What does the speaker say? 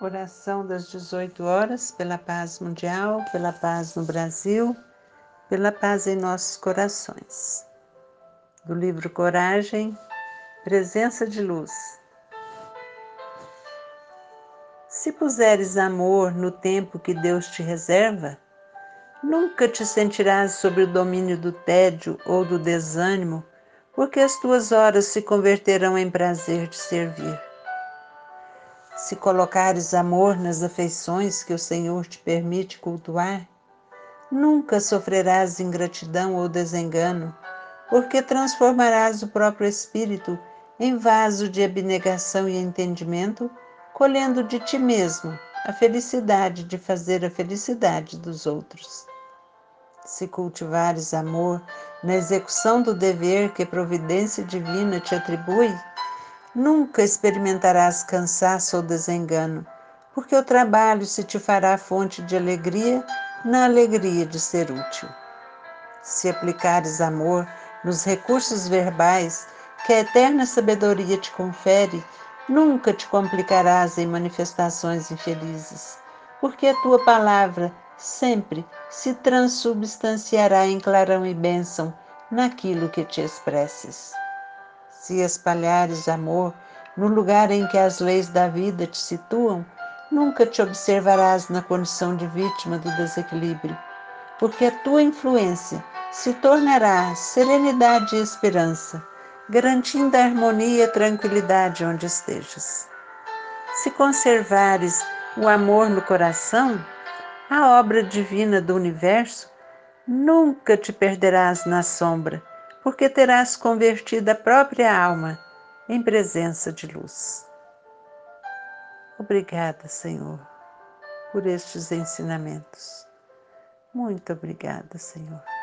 Oração das 18 horas pela paz mundial, pela paz no Brasil, pela paz em nossos corações. Do livro Coragem, Presença de Luz. Se puseres amor no tempo que Deus te reserva, nunca te sentirás sob o domínio do tédio ou do desânimo, porque as tuas horas se converterão em prazer de servir. Se colocares amor nas afeições que o Senhor te permite cultuar, nunca sofrerás ingratidão ou desengano, porque transformarás o próprio espírito em vaso de abnegação e entendimento, colhendo de ti mesmo a felicidade de fazer a felicidade dos outros. Se cultivares amor na execução do dever que a providência divina te atribui, Nunca experimentarás cansaço ou desengano, porque o trabalho se te fará fonte de alegria na alegria de ser útil. Se aplicares amor nos recursos verbais que a eterna sabedoria te confere, nunca te complicarás em manifestações infelizes, porque a tua palavra sempre se transubstanciará em clarão e bênção naquilo que te expresses se espalhares amor no lugar em que as leis da vida te situam, nunca te observarás na condição de vítima do desequilíbrio, porque a tua influência se tornará serenidade e esperança, garantindo a harmonia e tranquilidade onde estejas. Se conservares o amor no coração, a obra divina do universo, nunca te perderás na sombra porque terás convertido a própria alma em presença de luz. Obrigada, Senhor, por estes ensinamentos. Muito obrigada, Senhor.